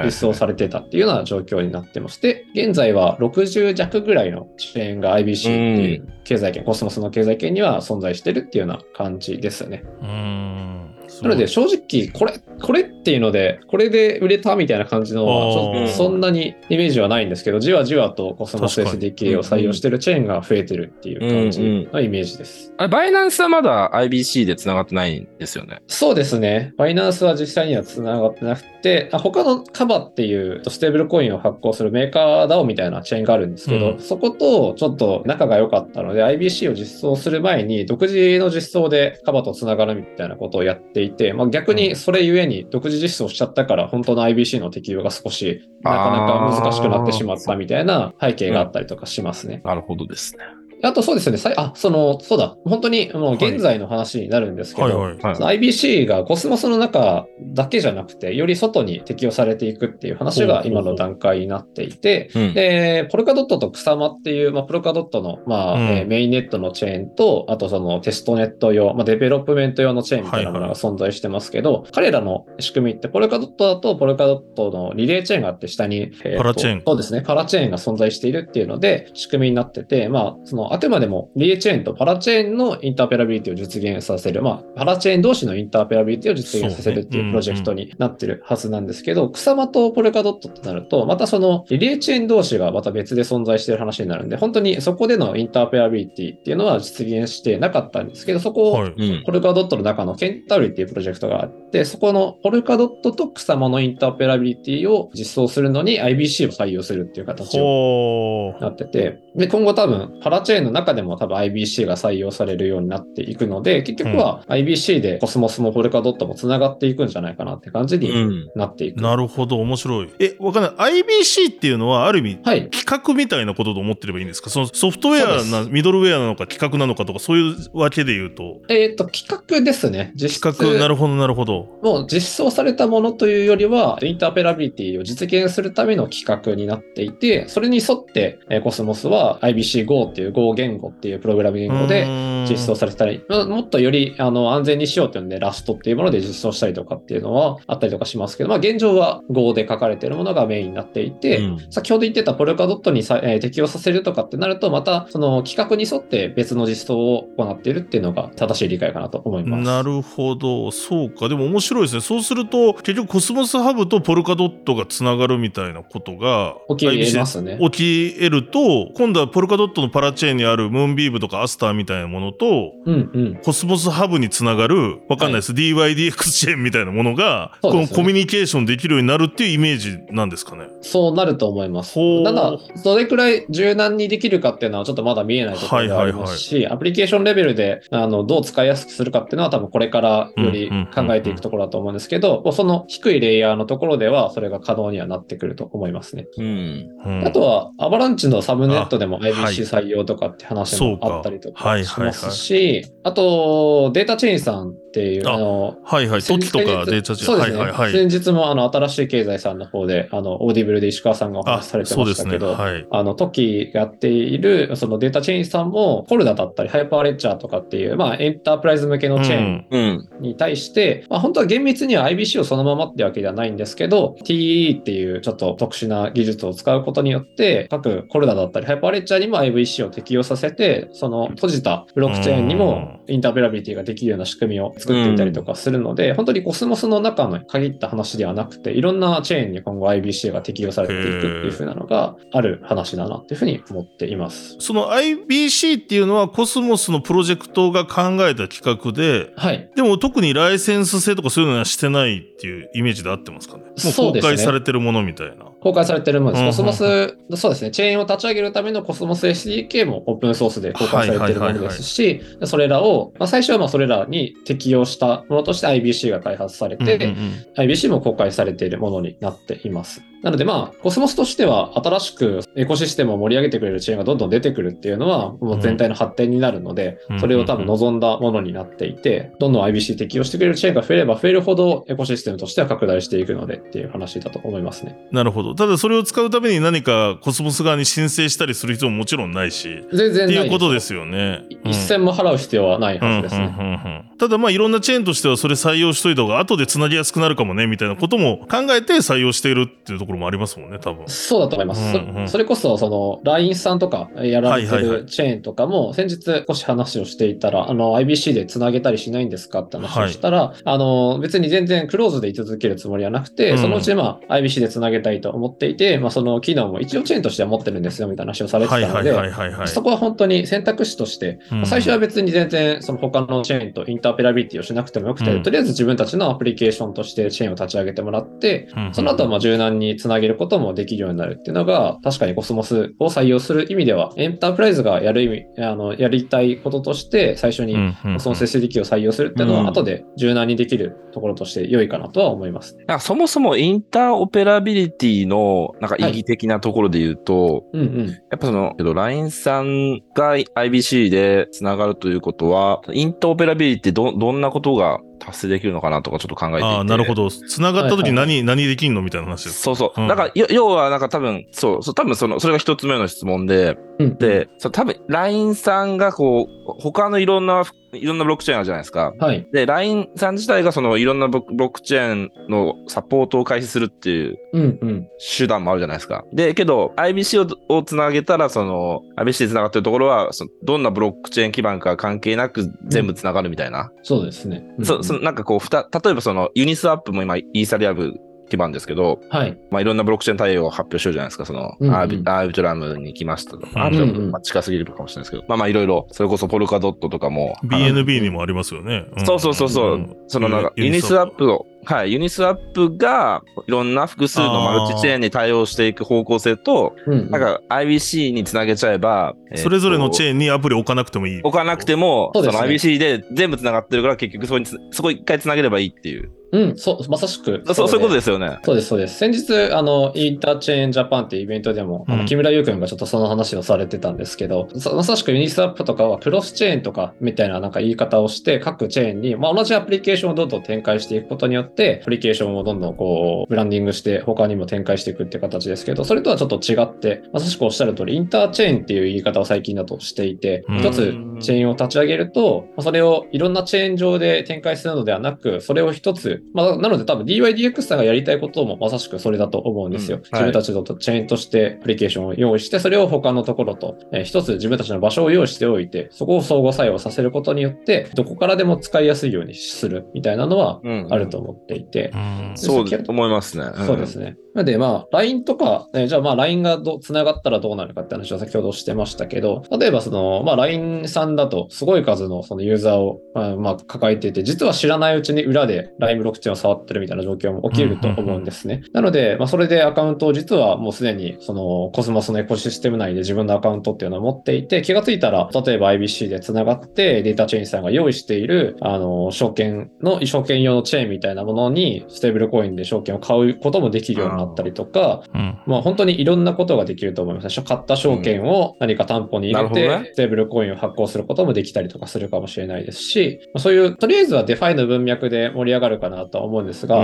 実装されてたっていうような状況になってまして、現在は60弱ぐらいのチェーンが IBC っていう経済圏、コスモスの経済圏には存在してるっていうような感じですね。うーん。ないので正直、これ、これっていうので、これで売れたみたいな感じのそんなにイメージはないんですけど、じわじわとコスモス SDK を採用してるチェーンが増えてるっていう感じのイメージです。あれ、バイナンスはまだ IBC で繋がってないんですよね？そうですね。バイナンスは実際には繋がってなくて、あ他のカバっていうステーブルコインを発行するメーカー DAO みたいなチェーンがあるんですけど、うんそことちょっと仲が良かったので、IBC を実装する前に独自の実装でカバと繋がるみたいなことをやっていて、まあ、逆にそれゆえに独自実装しちゃったから、本当の IBC の適用が少しなかなか難しくなってしまったみたいな背景があったりとかしますね。なるほどですね。あとそうですね、あ、その、そうだ、本当にもう現在の話になるんですけど、はいはい。はい。IBC がコスモスの中だけじゃなくて、より外に適用されていくっていう話が今の段階になっていて、うん。で、ポルカドットとクサマっていう、まあ、ポルカドットの、まあうん。えーメインネットのチェーンと、あとそのテストネット用、まあ、デベロップメント用のチェーンみたいなものが存在してますけど、彼らの仕組みって、ポルカドットだとポルカドットのリレーチェーンがあって、下に、えとパラチェーン。そうですね、パラチェーンが存在しているっていうので、仕組みになってて、まあ、その、あくまでもリレーチェーンとパラチェーンのインターペラビリティを実現させる、まあ、パラチェーン同士のインターペラビリティを実現させるっていうプロジェクトになってるはずなんですけど、クサマとポルカドットってなると、またそのリレーチェーン同士がまた別で存在している話になるんで、本当にそこでのインターペラビリティっていうのは実現してなかったんですけど、そこを。ポルカドットの中のケンタウリっていうプロジェクトがあって、そこのポルカドットとクサマのインターペラビリティを実装するのに IBC を採用するっていう形をほー。なってて、で、今後多分、パラチェーンの中でも多分 IBC が採用されるようになっていくので、結局は IBC でコスモスもポルカドットも繋がっていくんじゃないかなって感じにうん。なっていく。なるほど、面白い。え、わかんない。IBC っていうのは、ある意味、はい。企画みたいなことと思ってればいいんですか？そのソフトウェアな、ミドルウェアなのか企画なのかとか、そういうわけで言うと、えっ、と、企画ですね。実企画、なるほど、なるほど。もう実装されたものというよりは、インターペラビリティを実現するための企画になっていて、それに沿って、えーコスモスは IBC5 っていう Go 言語っていうプログラミング語で実装されてたり、まあもっとよりあの安全にしようっていうので、ラストっていうもので実装したりとかっていうのはあったりとかしますけど、まあ現状は Go で書かれているものがメインになっていて、うん先ほど言ってたポルカドットにさ、えー適用させるとかってなると、またその企画に沿って別の実装を行っているっていうのが正しい理解かなと思います。なるほど。そうか。でも面白いですね。そうすると、結局コスモスハブとポルカドットがつながるみたいなことが、起きますね。起き得ると、今度はポルカドットのパラチェーンにあるムーンビームとかアスターみたいなものと、うんうん。コスモスハブにつながる、わかんないです。DYDX チェーンみたいなものが、ねこのコミュニケーションできるようになるっていうイメージなんですかね。そうなると思います。ただ、どれくらい柔軟にできるかっていうのはちょっとまだ見えないところがありますし、アプリケーションレベルであのどう使いやすくするかっていうのは多分これからより考えていくところだと思うんですけど、その低いレイヤーのところではそれが可能にはなってくると思いますね。うん。うんあとは、アバランチのサブネットでもはい IBC 採用とかって話もあったりとそうかはいかしますし、あと、データチェーンさんっていう、ああの、はいはい。トキとか先日データチェーン。そうですね。はいはいはい。先日もあの、新しい経済さんの方で、あの、オーディブルで石川さんがおあ、話しされて。ましたけど、はい。あの、トキがやっている、そのデータチェーンさんも、コルダだったり、ハイパーレジャーとかっていう、まあ、エンタープライズ向けのチェーンうん。に対して、まあ、本当は厳密には IBC をそのままってわけではないんですけど、TE っていうちょっと特殊な技術を使うことによって、各コルダだったり、ハイパーレジャーにも IBC を適用させて、その閉じたブロックチェーンにも interoperability ができるような仕組みを作っていたりとかするので、本当にコスモスの中の限った話ではなくて、いろんなチェーンに今後 IBC が適用されていくっていう風なのがある話だなっていうふうに思っています。その IBC っていうのはコスモスのプロジェクトが考えた規格で、はい。でも特にライセンス制とかそういうのはしてないっていうイメージで合ってますかね。もう公開されてるものみたいな。公開されてるものです。うんコスモス、そうですね、チェーンを立ち上げるためのコスモス SDK もオープンソースで公開されてるものですし、それらを、まあ、最初はまあそれらに適用したものとして IBC が開発されて、うんうんうん IBC も公開されているものになっています。なのでまあ、コスモスとしては新しくエコシステムを盛り上げてくれるチェーンがどんどん出てくるっていうのは、もう全体の発展になるので、うんそれを多分望んだものになっていて、どんどん IBC 適用してくれるチェーンが増えれば増えるほどエコシステムとしては拡大していくのでっていう話だと思いますね。なるほど。ただそれを使うために何かコスモス側に申請したりする必要ももちろんないし、全然っていうことですよね。一銭も払う必要はないうんはずですね。ただまあいろんなチェーンとしてはそれ採用しといた方が後でつなぎやすくなるかもねみたいなことも考えて採用しているっていうところもありますもんね多分。そうだと思います。そうんうん。それこそ、その、LINE さんとかやられてはいはいはい。るチェーンとかも、先日少し話をしていたら、あの、IBC でつなげたりしないんですかって話をしたら、あの、別に全然クローズで居続けるつもりはなくて、うん。そのうちまあ、IBC でつなげたいと思っていて、まあ、その機能も一応チェーンとしては持ってるんですよ、みたいな話をされてたので、はいはいはいはいはい。そこは本当に選択肢として、うん。最初は別に全然その他のチェーンとインターペラビリティをしなくてもよくて、うん。とりあえず自分たちのアプリケーションとしてチェーンを立ち上げてもらって、うん。その後はまあ柔軟につなげることもできるようになるっていうのが、確かにコスモスを採用する意味では、エンタープライズがやる意味、あの、やりたいこととして、最初にコスモス SDK を採用するっていうのは、うん後で柔軟にできるところとして良いかなとは思いますね。なんかそもそも interoperability のなんか意義的なところで言うと、うんうん。やっぱその、LINE さんが IBC でつながるということは、 interoperability ど、どんなことが達成できるのかなとかちょっと考えていて。ああ、なるほど。つながった時に何、何できんのみたいな話です。そうそう。うんだから、よ要は、なんか多分、そう、そう、多分その、それが一つ目の質問で、うん、で、そう多分、LINE さんがこう、他のいろんな、いろんなブロックチェーンあるじゃないですか。はい。で、LINE さん自体がその、いろんなブロックチェーンのサポートを開始するっていううんうん。手段もあるじゃないですか。で、けど、IBC ををつなげたら、その、IBC でつながってるところは、そのどんなブロックチェーン基盤か関係なく全部つながるみたいな。そうですね。うんうんそ、そのなんかこう、ふた、例えばその、ユニスワップも今、イーサリアム基盤ですけど、はい。まあ、いろんなブロックチェーン対応を発表してるじゃないですか。その、うんうんアービアービトラムに来ましたと。んアービトラム、うんうんまあ、近すぎるかもしれないですけど、まあまあいろいろ、それこそポルカドットとかも。BNB にもありますよね。んそうそうそうそう。んそのなんか、ユユニスワップを、はい、ユニスワップが、いろんな複数のマルチチェーンに対応していく方向性と、なんか IBC につなげちゃえば、それぞれのチェーンにアプリ置かなくてもいい。置かなくても、そね IBC で全部つながってるから、結局そこにつ、そこ一回つなげればいいっていう。うん、そう、まさしく。そうそういうことでですよね。そうです、そうです。先日、あの、インターチェーンジャパンっていうイベントでも、あうんの木村優君がちょっとその話をされてたんですけど、そまさしくユニスワップとかはクロスチェーンとかみたいななんか言い方をして、各チェーンに、まあ、同じアプリケーションをどんどん展開していくことによって、アプリケーションをどんどんこう、ブランディングして、他にも展開していくって形ですけど、それとはちょっと違って、まさしくおっしゃる通り、インターチェーンっていう言い方を最近だとしていてうん、一つチェーンを立ち上げると、まあそれをいろんなチェーン上で展開するのではなく、それを一つ、まあ、なので多分 DYDX さんがやりたいこともまさしくそれだと思うんですよ。うん。はい。自分たちのチェーンとしてアプリケーションを用意して、それを他のところと、えー一つ自分たちの場所を用意しておいて、そこを相互作用させることによって、どこからでも使いやすいようにするみたいなのはうん。あると思っていて、うん。そう思いますね。ん。そうですね。なので、まあ、LINE とか、えーじゃあまあ LINE がど繋がったらどうなるかって話を先ほどしてましたけど、例えばその、まあ LINE さんだとすごい数のそのユーザーを、まあ、まあ抱えていて、実は知らないうちに裏で LINE ブロックチェーンを触ってるみたいな状況も起きると思うんですね。なので、まあそれでアカウントを実はもうすでにそのコスモスのエコシステム内で自分のアカウントっていうのを持っていて、気がついたら、例えば IBC で繋がってデータチェーンさんが用意している、あの、証券の、証券用のチェーンみたいなものに、ステーブルコインで証券を買うこともできるようになったりとか、うんまあ本当にいろんなことができると思います。買った証券を何か担保に入れて、ステーブルコインを発行することもできたりとかするかもしれないですし、まあそういう、とりあえずはデファイの文脈で盛り上がるかなとは思うんですが、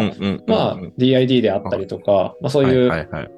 まあ DID であったりとか、まあそういう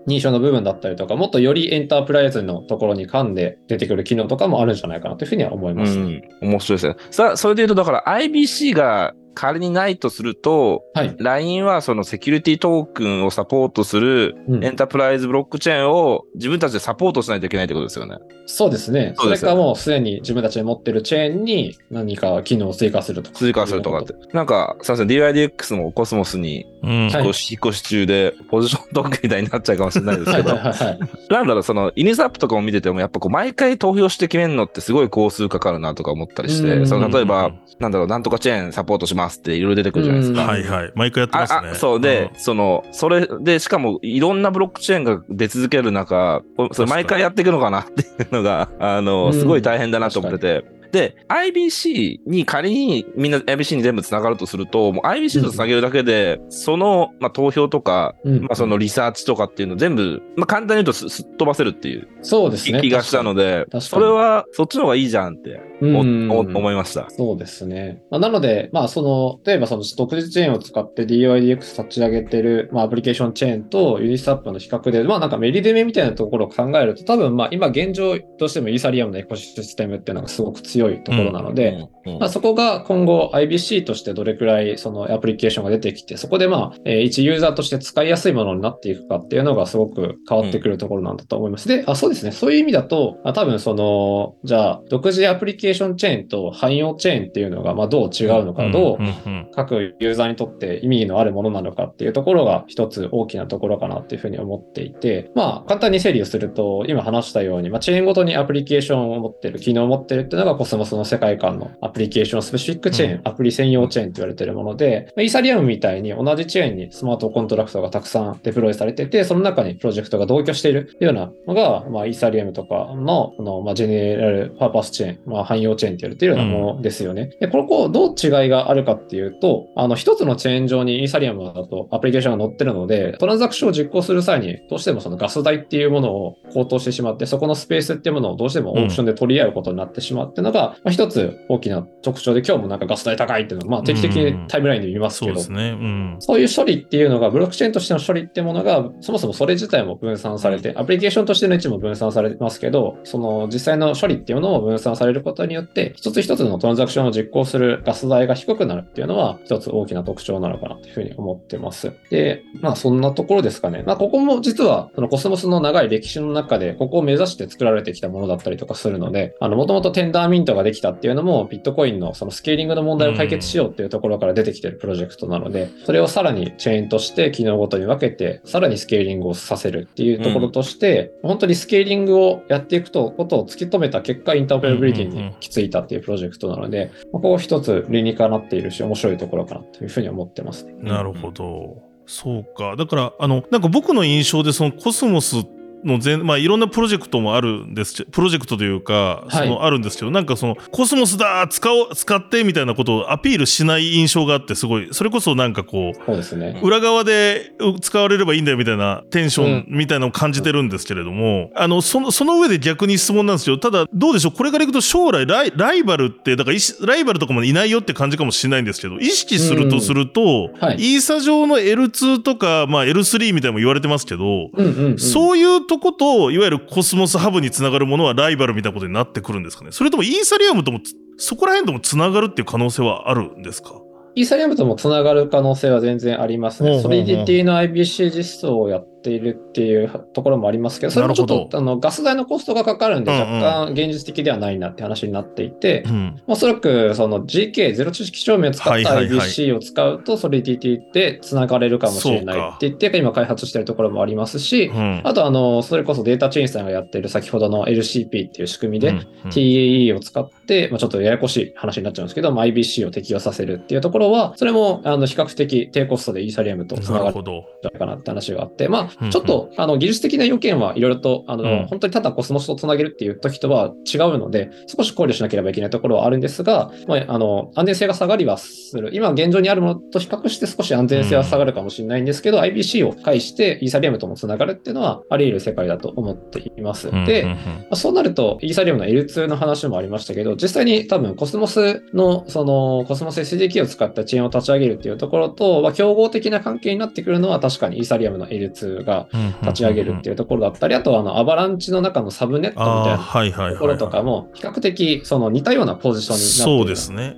認証の部分だったりとか、もっとよりエンタープライズのところに噛んで出てくる機能とかもあるんじゃないかなというふうには思います。うん、面白いですね。さあ、それで言うと、だから IBC が仮にないとすると、はい。LINE はそのセキュリティトークンをサポートするうんエンタープライズブロックチェーンを自分たちでサポートしないといけないってことですよね。そうですね。それかもうすでに自分たちで持ってるチェーンに何か機能を追加するとか。追加するとかって。なんか、すいません、DYDX もコスモスに引っ越し引っ越し中で、ポジショントークンみたいになっちゃうかもしれないですけど。なんだろう、その、イニスアップとかも見てても、やっぱこう、毎回投票して決めるのってすごい工数かかるなとか思ったりして、うんその、例えば、なんだろう、なんとかチェーンサポートしますっていろいろ出てくるじゃないですか。うんはいはい。毎回やってますね。そうで、その、それで、しかも、いろんなブロックチェーンが出続ける中、こそれ毎回やっていくのかなっていうのが、あの、うんすごい大変だなと思ってて。で、IBC に仮にみんな IBC に全部つながるとすると、もう IBC とつなげるだけで、その、まあ、投票とか、うんまあ、そのリサーチとかっていうの全部、まあ、簡単に言うとすすっ飛ばせるっていうそうですね。気がしたのでそれはそっちの方がいいじゃんって思いました。そうですね。まあ、なので、まあ、その、例えばその独自チェーンを使って DYDX 立ち上げてる、まあ、アプリケーションチェーンとユニスアップの比較で、まあ、なんかメリデメみたいなところを考えると、多分、まあ、今現状としてもイーサリアムのエコシステムっていうのがすごく強い強いところなので、まあ、そこが今後 IBC としてどれくらいそのアプリケーションが出てきて、そこでまあ、えー一ユーザーとして使いやすいものになっていくかっていうのがすごく変わってくるところなんだと思います。で、あ、そうですね。そういう意味だと、あ多分その、じゃあ、独自アプリケーションチェーンと汎用チェーンっていうのが、まあ、どう違うのか、どううんうん各ユーザーにとって意味のあるものなのかっていうところが一つ大きなところかなっていうふうに思っていて、まあ簡単に整理をすると、今話したように、まあチェーンごとにアプリケーションを持ってる、機能を持ってるっていうのがコスモスの世界観の application specific chain、うんアプリ専用チェーンと言われてるもので、まあイーサリアムみたいに同じチェーンにスマートコントラクトがたくさんデプロイされてて、その中にプロジェクトが同居しているようなのが、まあイーサリアムとかの、このまあジェネラルパーパスチェーン、まあ汎用チェーンって言われているようなものですよね。で、これこう、どう違いがあるかっていうと、あの、一つのチェーン上にイーサリアムだとアプリケーションが載ってるので、トランザクションを実行する際に、どうしてもそのガス代っていうものを高騰してしまって、そこのスペースっていうものをどうしてもオークションで取り合うことになってしまうっていうのが、まあ、一つ大きな特徴で、今日もなんかガス代高いっていうのを、まあ定期的にタイムラインで見ますけど、そうですね。うん。そういう処理っていうのが、ブロックチェーンとしての処理っていうものが、そもそもそれ自体も分散されて、アプリケーションとしての位置も分散されてますけど、その実際の処理っていうのも分散されることによって、一つ一つのトランザクションを実行するガス代が低くなるっていうのは、一つ大きな特徴なのかなというふうに思ってます。で、まあそんなところですかね。まあここも実は、そのコスモスの長い歴史の中で、ここを目指して作られてきたものだったりとかするので、あの、もともとテンダーミントができたっていうのも、ビットコインのそのスケーリングの問題を解決しようっていうところから出てきてるプロジェクトなので、それをさらにチェーンとして機能ごとに分けて、さらにスケーリングをさせるっていうところとして、本当にスケーリングをやっていくと、ことを突き止めた結果、 interoperability に行き着いたっていうプロジェクトなので、ここを一つ理にかなっているし、面白いところかなというふうに思ってますね。なるほど。そうか。だから、あの、なんか僕の印象で、そのコスモスの全、まあいろんなプロジェクトもあるんですけプロジェクトというか、はい。そのあるんですけど、なんかそのコスモスだ使おう使ってみたいなことをアピールしない印象があって、すごい、それこそなんかこう、そうですね。裏側で使われればいいんだよみたいなテンションみたいなのを感じてるんですけれども、あの、その、その上で逆に質問なんですけど、ただ、どうでしょう？これからいくと将来ライ、ライバルって、だからライバルとかもいないよって感じかもしれないんですけど、意識するとすると、はい。イーサ上の L2 とか、まあ L3 みたいも言われてますけど、うんうん、うん。そういうとこと、いわゆるコスモスハブにつながるものはライバルみたいなことになってくるんですかね？それともイーサリアムともつ、そこら辺ともつながるっていう可能性はあるんですか？イーサリアムともつながる可能性は全然ありますね。ソリディティの IBC 実装をやっているっていうところもありますけど、それもちょっとあのガス代のコストがかかるんで、若干現実的ではないなって話になっていて、うん。おそらくその GK、ゼロ知識証明を使った IBC を使うと、ソリディティでつながれるかもしれないって言って、今開発しているところもありますし、うん。あとあの、それこそデータチェーンさんがやってる先ほどの LCP っていう仕組みで、TAE を使って、まあ、ちょっとややこしい話になっちゃうんですけど、まあ、IBC を適用させるっていうところは、それもあの比較的低コストでイーサリアムとつながるん。じゃないかなって話があって、まあ、ちょっとあの技術的な要件はいろいろと、あの、うん本当にただコスモスとつなげるっていう時とは違うので、少し考慮しなければいけないところはあるんですが、まあ、あの、安全性が下がりはする。今現状にあるものと比較して少し安全性は下がるかもしれないんですけど、IBC を介してイーサリアムともつながるっていうのはあり得る世界だと思っています。で、そうなると、イーサリアムの L2 の話もありましたけど、実際に多分コスモスの、その、コスモス SDK を使ったチェーンを立ち上げるっていうところと、まあ、競合的な関係になってくるのは確かにイーサリアムの L2 が立ち上げるっていうところだったり、あとはあの、アバランチの中のサブネットみたいな。ところとかも、比較的その似たようなポジションになっているそうですね。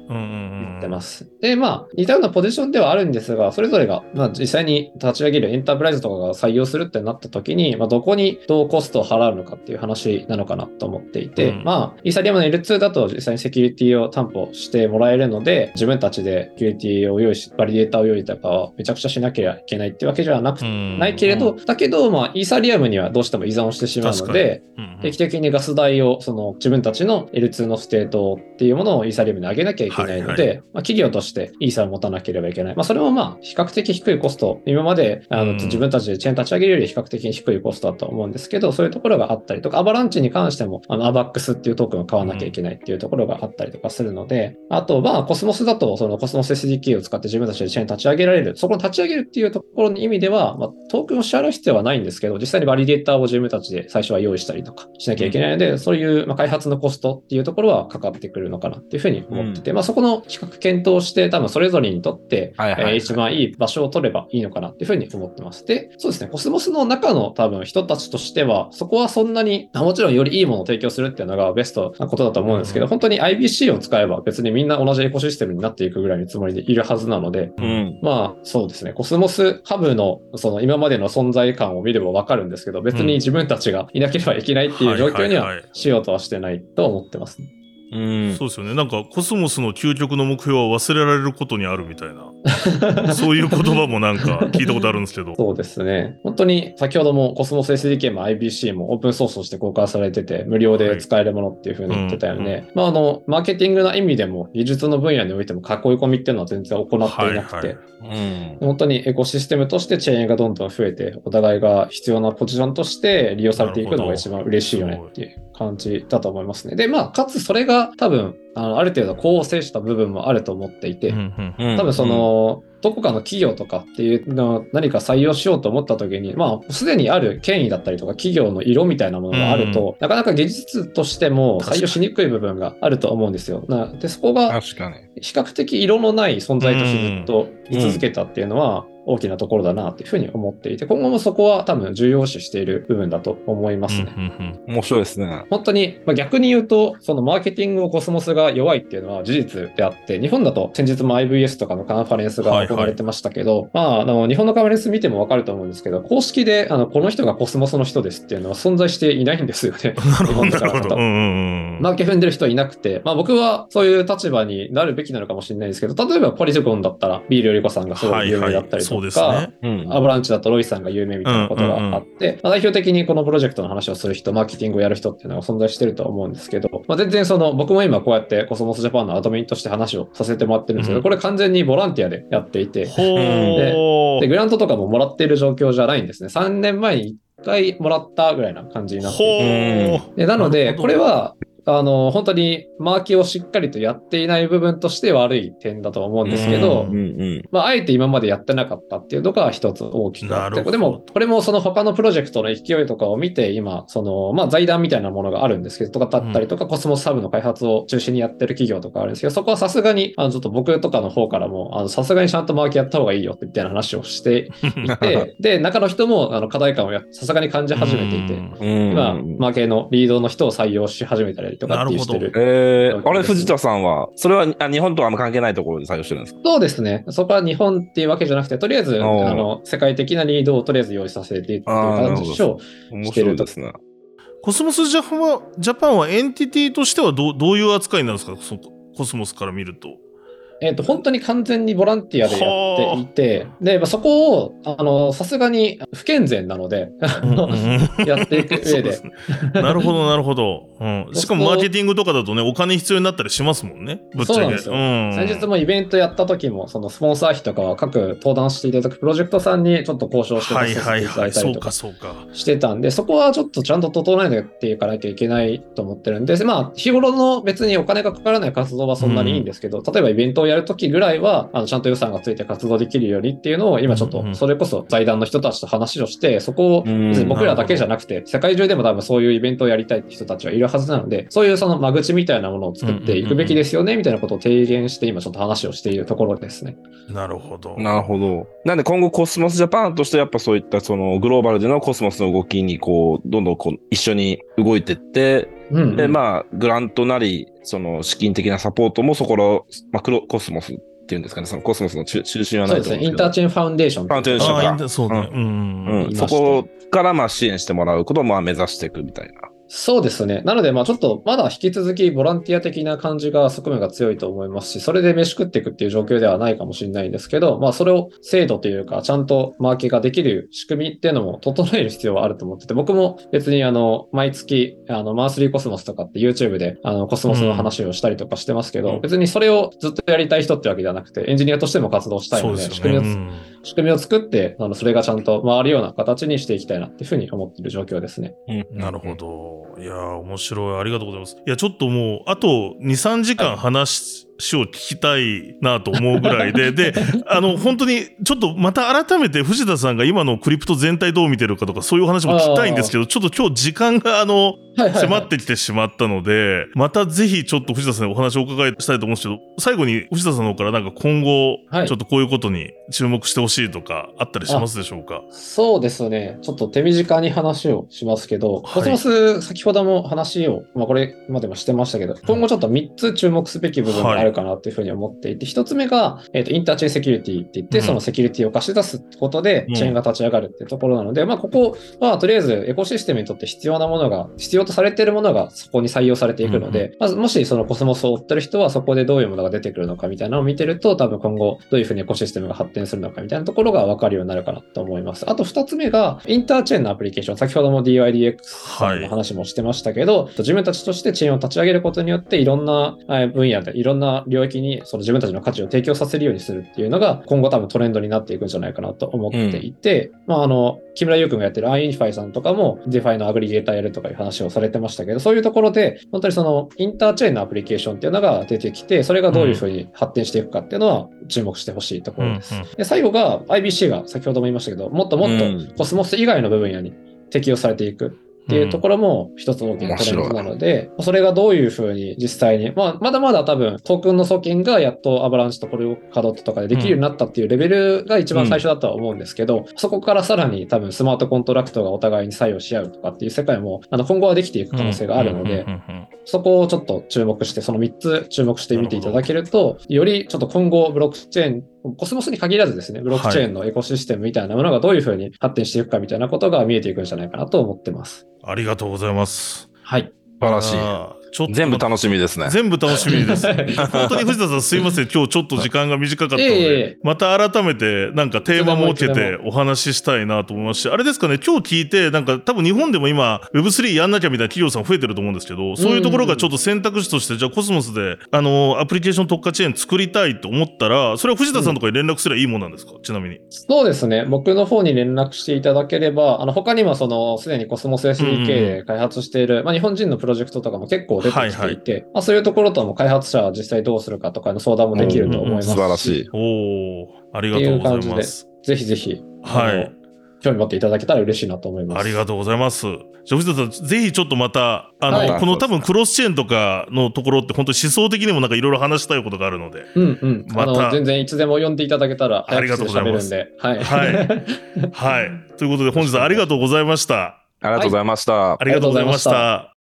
ってます。で、まあ、似たようなポジションではあるんですが、それぞれが、まあ、実際に立ち上げるエンタープライズとかが採用するってなった時に、まあ、どこにどうコストを払うのかっていう話なのかなと思っていて、うんまあ、イーサリアムの L2 だと実際にセキュリティを担保してもらえるので、自分たちでセキュリティを用意し、バリデータを用意とかをめちゃくちゃしなければいけないっていうわけではなくないけれど、だけど、まあ、イーサリアムにはどうしても依存をしてしまうので、うん。定期的にガス代を、その自分たちの L2 のステートっていうものをイーサリアムに上げなきゃいけないので、はいはまあ、企業としてイーサを持たなければいけない。まあ、それもまあ、比較的低いコスト、今まであの、うん。自分たちでチェーン立ち上げるより比較的に低いコストだと思うんですけど、そういうところがあったりとか、アバランチに関しても、あの、アバックスっていうトークンを買わなきゃいけないっていうところがあったりとかするので、あと、まあ、コスモスだと、そのコスモス SDK を使って自分たちでチェーン立ち上げられる、そこの立ち上げるっていうところの意味では、まあ、トークンを支払う必要はないんですけど、実際にバリデーターを自分たちで最初は用意したりとかしなきゃいけないので、そういうまあ開発のコストっていうところはかかってくるのかなっていうふうに思ってて、まあそこの比較検討して、多分それぞれにとって、はいはいはい。えー一番いい場所を取ればいいのかなっていうふうに思ってます。で、そうですね、コスモスの中の多分人たちとしては、そこはそんなに、あもちろんよりいいものを提供するっていうのがベストなことだと思うんですけど、うん本当に IBC を使えば別にみんな同じエコシステムになっていくぐらいのつもりでいるはずなので、うん。まあそうですね、コスモスハブのその今までの存在感を見ればわかるんですけど、別に自分たちがいなければいけないっていう状況にはしようとはしてないと思ってますね。うん。そうですよね。なんか、コスモスの究極の目標は忘れられることにあるみたいな。そういう言葉もなんか 聞いたことあるんですけど。そうですね。本当に先ほどもコスモス SDK も IBC もオープンソースとして公開されてて、無料で使えるものっていうふうに言ってたよね。はいまああの、マーケティングの意味でも技術の分野においても囲い込みっていうのは全然行っていなくて、はいはいうん。本当にエコシステムとしてチェーンがどんどん増えて、お互いが必要なポジションとして利用されていくのが一番嬉しいよねっていう感じだと思いますね。で、まあ、かつそれが多分、あのある程度公を制した部分もあると思っていて、多分そ、の、どこかの企業とかっていうのを何か採用しようと思った時に、まあ、すでにある権威だったりとか企業の色みたいなものがあると、なかなか技術としても採用しにくい部分があると思うんですよ。なで、そこが確かに。比較的色のない存在としてずっと居続けたっていうのは大きなところだなっていうふうに思っていて、今後もそこは多分重要視している部分だと思いますね。うんうん面白いですね。本当に、まあ、逆に言うと、そのマーケティングをコスモスが弱いっていうのは事実であって、日本だと先日も IVS とかのカンファレンスが行われてましたけど、まあ、あの、日本のカンファレンス見てもわかると思うんですけど、公式で、あの、この人がコスモスの人ですっていうのは存在していないんですよね。なるほど、な日本だからるほど。うんうんうん。マーケ踏んでる人はいなくて、まあ僕はそういう立場になるべきなのかもしれないですけど、例えばポリジコンだったらビールよりこさんがすごい有名だったりそうね。うん。アブランチだとロイさんが有名みたいなことがあって、まあ代表的にこのプロジェクトの話をする人、マーケティングをやる人っていうのが存在してるとは思うんですけど、まあ、全然その僕も今こうやってコスモスジャパンのアドミンとして話をさせてもらってるんですけど、うんこれ完全にボランティアでやっていて、ほで、グラントとかももらっている状況じゃないんですね。3年前に1回もらったぐらいな感じになっていて。なので、これは、あの、本当にマーケをしっかりとやっていない部分として悪い点だと思うんですけど、ううんうん。まあ、あえて今までやってなかったっていうのが一つ大きくあって、でも、これもその他のプロジェクトの勢いとかを見て、今、その、まあ、財団みたいなものがあるんですけど、とかだったりとか、コスモスサブの開発を中心にやってる企業とかあるんですけど、そこはさすがに、あの、ちょっと僕とかの方からも、あの、さすがにちゃんとマーケやった方がいいよってみたいな話をしていて、で、中の人も、あの、課題感をやさすがに感じ始めていて、うん。今、マーケのリードの人を採用し始めたりとかっていうしてる。えー、あれ、藤田さんは、それはあ日本とはあんま関係ないところで採用してるんですか？そうですね。そこは日本っていうわけじゃなくて、とりあえず、あの、世界的なリードをとりあえず用意させてっていうあーなるほど形を、面してると白いですね。コスモスジャパンは、ジャパンはエンティティとしてはどうどういう扱いになるんですか？そのコスモスから見ると。えっ、と、本当に完全にボランティアでやっていて、で、まあ、そこを、あの、さすがに不健全なので、やっていく上でそうす。ねなるほど、なるほど。うん、しかもマーケティングとかだとね、お金必要になったりしますもんね。ぶっちゃけ。そうなんですよん先日もイベントやった時も、そのスポンサー費とかは各登壇していただくプロジェクトさんにちょっと交渉してはいさせていたはいはい。だいたりとかそうか、そうか。してたんで、そこはちょっとちゃんと整えていかなきゃいけないと思ってるんで、まあ、日頃の別にお金がかからない活動はそんなにいいんですけど、例えばイベントをやるときぐらいは、あのちゃんと予算がついて活動できるようにっていうのを、今ちょっと、それこそ財団の人たちと話をして、そこを僕らだけじゃなくて、世界中でも多分そういうイベントをやりたいって人たちはいるはずなので、そういうその間口みたいなものを作っていくべきですよね、みたいなことを提言して、今ちょっと話をしているところですね。なるほど。なるほど。なんで今後コスモスジャパンとしてやっぱそういったそのグローバルでのコスモスの動きにこう、どんどんこう一緒に動いてって、うんうんで、まあ、グラントなり、その資金的なサポートもそこの、まあ、クロコスモスっていうんですかね、そのコスモスの中中心はそうですね。インないと思うんですけど。ターチェーンファウンデーション。ファウンデーションかそうね。うん。うん、そこからまあ支援してもらうことをまあ目指していくみたいな。そうですね。なので、まあちょっと、まだ引き続きボランティア的な感じが側面が強いと思いますし、それで飯食っていくっていう状況ではないかもしれないんですけど、まあそれを制度というか、ちゃんとマーケができる仕組みっていうのも整える必要はあると思ってて、僕も別にあの、毎月、あの、マンスリーコスモスとかって YouTube で、あの、コスモスの話をしたりとかしてますけど、うん別にそれをずっとやりたい人ってわけではなくて、エンジニアとしても活動したいので、です仕組みを。うん仕組みを作って、あの、それがちゃんと回るような形にしていきたいなっていうふうに思っている状況ですね。なるほど。いやー、面白い。ありがとうございます。いや、ちょっともう、あと2、3時間話を聞きたいなと思うぐらいで、で、あの、本当に、ちょっとまた改めて藤田さんが今のクリプト全体どう見てるかとか、そういうお話も聞きたいんですけど、ちょっと今日時間が、あの、はいはい、はい。迫ってきてしまったので、またぜひちょっと藤田さんにお話をお伺いしたいと思うんですけど、最後に藤田さんの方からなんか今後、はいちょっとこういうことに注目してほしいとかあったりしますでしょうか？そうですね。ちょっと手短に話をしますけど、はいコスモス、先ほども話を、まあこれまでもしてましたけど、今後ちょっと3つ注目すべき部分があるかなっていうふうに思っていて、1つ目が、えっ、と、インターチェーンセキュリティって言って、うん。そのセキュリティを貸し出すことでうん、チェーンが立ち上がるっていうところなので、まあここはとりあえずエコシステムにとって必要なものが、必要とされているものがそこに採用されていくので、まずもしそのコスモスを追ってる人はそこでどういうものが出てくるのかみたいなのを見てると、多分今後どういうふうにエコシステムが発展するのかみたいなところが分かるようになるかなと思います。あと2つ目が、インターチェーンのアプリケーション。先ほども dYdX の話もしてましたけど、自分たちとしてチェーンを立ち上げることによって、いろんなえー分野で、いろんな領域にその自分たちの価値を提供させるようにするっていうのが、今後多分トレンドになっていくんじゃないかなと思っていて、まあ、あの、木村優君がやってる iInify さんとかも DeFi のアグリゲーターやるとかいう話をされてましたけど、そういうところで、本当にそのインターチェーンのアプリケーションっていうのが出てきて、それがどういうふうに発展していくかっていうのは注目してほしいところです。うんで最後が IBC が先ほども言いましたけど、もっともっうんとコスモス以外の部分やに適用されていく。っていうところも一つ大きなトレンドなので、それがどういうふうに実際に、まあ、まだまだ多分トークンの送金がやっとアバランチとポルカドットとかでできるようになったっていうレベルが一番最初だとは思うんですけど、そこからさらに多分スマートコントラクトがお互いに作用し合うとかっていう世界もあの今後はできていく可能性があるのでうん、うんうんうんそこをちょっと注目して、その3つ注目してみていただけると、よりちょっと今後ブロックチェーン、コスモスに限らずですね、ブロックチェーンのエコシステムみたいなものがどういうふうに発展していくかみたいなことが見えていくんじゃないかなと思ってます。ありがとうございます。はい。素晴らしい。ちょっと全部楽しみですね。全部楽しみです。本当に藤田さんすいません。今日ちょっと時間が短かったのでえ、また改めてなんかテーマ設けてお話ししたいなと思いますし、あれですかね、今日聞いて、なんか多分日本でも今 Web3 やんなきゃみたいな企業さん増えてると思うんですけど、そういうところがちょっと選択肢として、じゃあコスモスで、あの、アプリケーション特化チェーン作りたいと思ったら、それは藤田さんとかに連絡すればいいもんなんですか？ちなみに。そうですね。僕の方に連絡していただければ、あの、他にもその、すでにコスモス SDK で開発している、まあ、日本人のプロジェクトとかも結構出てきていて、はいはまあ、そういうところとも開発者は実際どうするかとかの相談もできると思いますし、素晴らしい。おー、ありがとうございます。ぜひぜひ、はい。興味持っていただけたら嬉しいなと思います。ありがとうございます。じゃあ、藤田さん、ぜひちょっとまた、あの、はいこの多分クロスチェーンとかのところって本当に思想的にもなんかいろいろ話したいことがあるので、うんうん。また全然いつでも呼んでいただけたら、ありがとうございます。はい。はい はい。ということで本日はありがとうございました。ありがとうございました。ありがとうございました。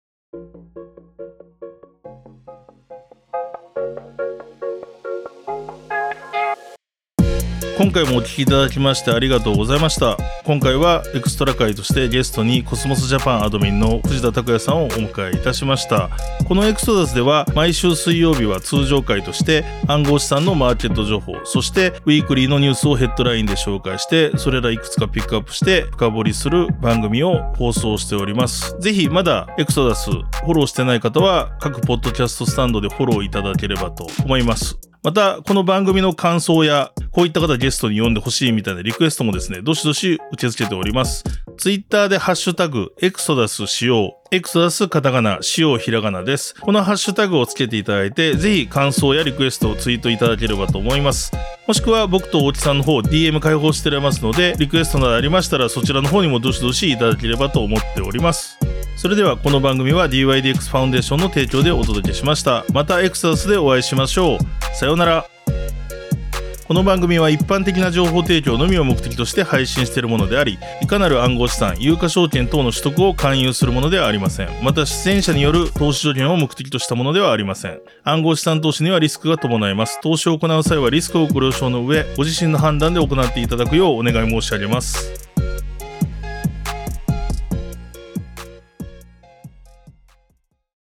今回もお聞きいただきましてありがとうございました。今回はエクストラ会としてゲストにコスモスジャパンアドミンの藤田拓也さんをお迎えいたしました。このエクソダスでは毎週水曜日は通常会として暗号資産のマーケット情報、そしてウィークリーのニュースをヘッドラインで紹介して、それらいくつかピックアップして深掘りする番組を放送しております。ぜひまだエクソダスフォローしてない方は各ポッドキャストスタンドでフォローいただければと思います。また、この番組の感想や、こういった方ゲストに呼んでほしいみたいなリクエストもですね、どしどし受け付けております。ツイッターでハッシュタグ、エクソダス使用、エクソダスカタカナ、使用ひらがなです。このハッシュタグをつけていただいて、ぜひ感想やリクエストをツイートいただければと思います。もしくは僕と大木さんの方、DM 開放しておりますので、リクエストなどありましたら、そちらの方にもどしどしいただければと思っております。それではこの番組は DYDX ファウンデーションの提供でお届けしました。またエクソダスでお会いしましょう。さようなら。この番組は一般的な情報提供のみを目的として配信しているものであり、いかなる暗号資産、有価証券等の取得を勧誘するものではありません。また、出演者による投資助言を目的としたものではありません。暗号資産投資にはリスクが伴います。投資を行う際はリスクをご了承の上、ご自身の判断で行っていただくようお願い申し上げます。